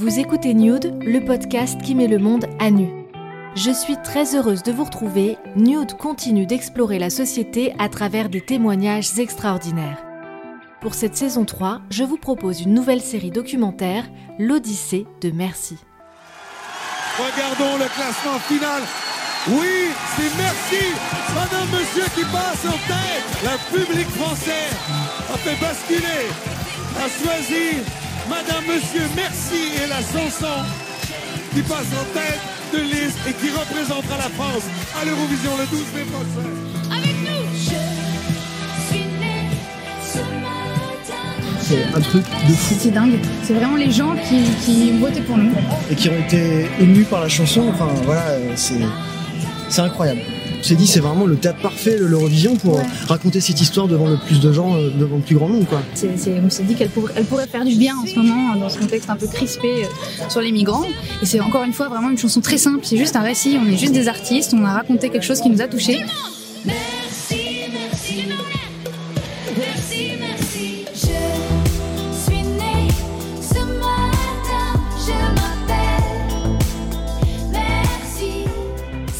Vous écoutez Nude, le podcast qui met le monde à nu. Je suis très heureuse de vous retrouver. Nude continue d'explorer la société à travers des témoignages extraordinaires. Pour cette saison 3, je vous propose une nouvelle série documentaire, L'Odyssée de Merci. Regardons le classement final. Oui, c'est merci, madame, monsieur qui passe en tête. Le public français a fait basculer, a choisi madame, monsieur, merci et la chanson qui passe en tête de liste et qui représentera la France à l'Eurovision le 12 mai prochain. Avec nous Je suis née ce matin. C'est un truc de fou C'est dingue. C'est vraiment les gens qui, qui votaient pour nous. et qui ont été émus par la chanson. Enfin voilà, euh, c'est c'est incroyable. On s'est dit c'est vraiment le théâtre parfait le- l'Eurovision pour Ouais. raconter cette histoire devant le plus de gens, euh, devant le plus grand nombre quoi. On s'est dit qu'elle pourrait, elle pourrait faire du bien en ce moment, dans ce contexte un peu crispé euh, sur les migrants. Et c'est encore une fois vraiment une chanson très simple. C'est juste un récit. On est juste des artistes. On a raconté quelque chose qui nous a touchés. Merci, merci, merci, merci.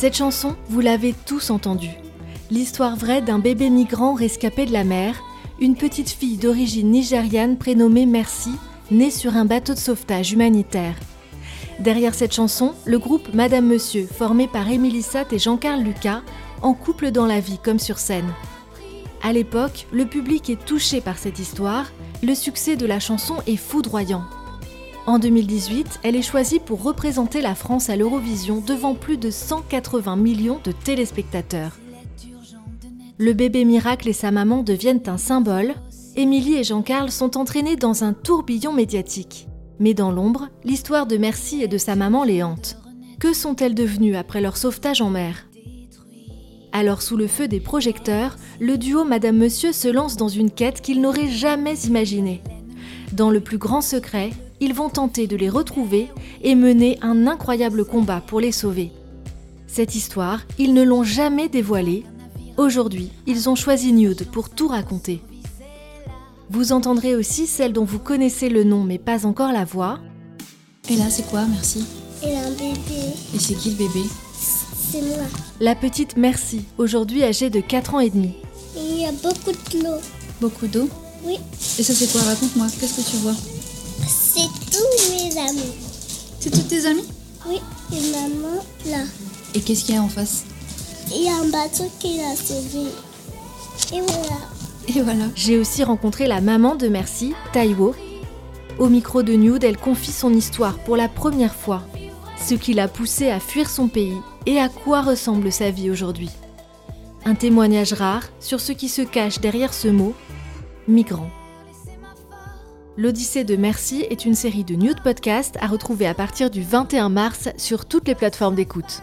Cette chanson, vous l'avez tous entendue. L'histoire vraie d'un bébé migrant rescapé de la mer, une petite fille d'origine nigériane prénommée Merci, née sur un bateau de sauvetage humanitaire. Derrière cette chanson, le groupe Madame Monsieur, formé par Émilie Satt et Jean-Carl Lucas, en couple dans la vie comme sur scène. À l'époque, le public est touché par cette histoire, le succès de la chanson est foudroyant. En 2018, elle est choisie pour représenter la France à l'Eurovision devant plus de 180 millions de téléspectateurs. Le bébé miracle et sa maman deviennent un symbole. Émilie et Jean-Carl sont entraînés dans un tourbillon médiatique. Mais dans l'ombre, l'histoire de Merci et de sa maman les hante. Que sont-elles devenues après leur sauvetage en mer? Alors sous le feu des projecteurs, le duo Madame Monsieur se lance dans une quête qu'ils n'auraient jamais imaginée. Dans le plus grand secret, ils vont tenter de les retrouver et mener un incroyable combat pour les sauver. Cette histoire, ils ne l'ont jamais dévoilée. Aujourd'hui, ils ont choisi Nude pour tout raconter. Vous entendrez aussi celle dont vous connaissez le nom mais pas encore la voix. Et là, c'est quoi, merci Et un bébé, Et c'est qui le bébé? C'est moi. La petite Merci, aujourd'hui âgée de 4 ans et demi. Il y a beaucoup de l'eau. Beaucoup d'eau? Oui, Et ça, c'est quoi? Raconte-moi, qu'est-ce que tu vois? Tes amis Oui, et maman, là. Et qu'est-ce qu'il y a en face Il y a un bateau qui l'a sauvé. Et voilà. Et voilà. J'ai aussi rencontré la maman de Merci, Taiwo. Au micro de Nude, elle confie son histoire pour la première fois, ce qui l'a poussée à fuir son pays et à quoi ressemble sa vie aujourd'hui. Un témoignage rare sur ce qui se cache derrière ce mot, migrant. L'Odyssée de Merci est une série de Nude Podcast à retrouver à partir du 21 mars sur toutes les plateformes d'écoute.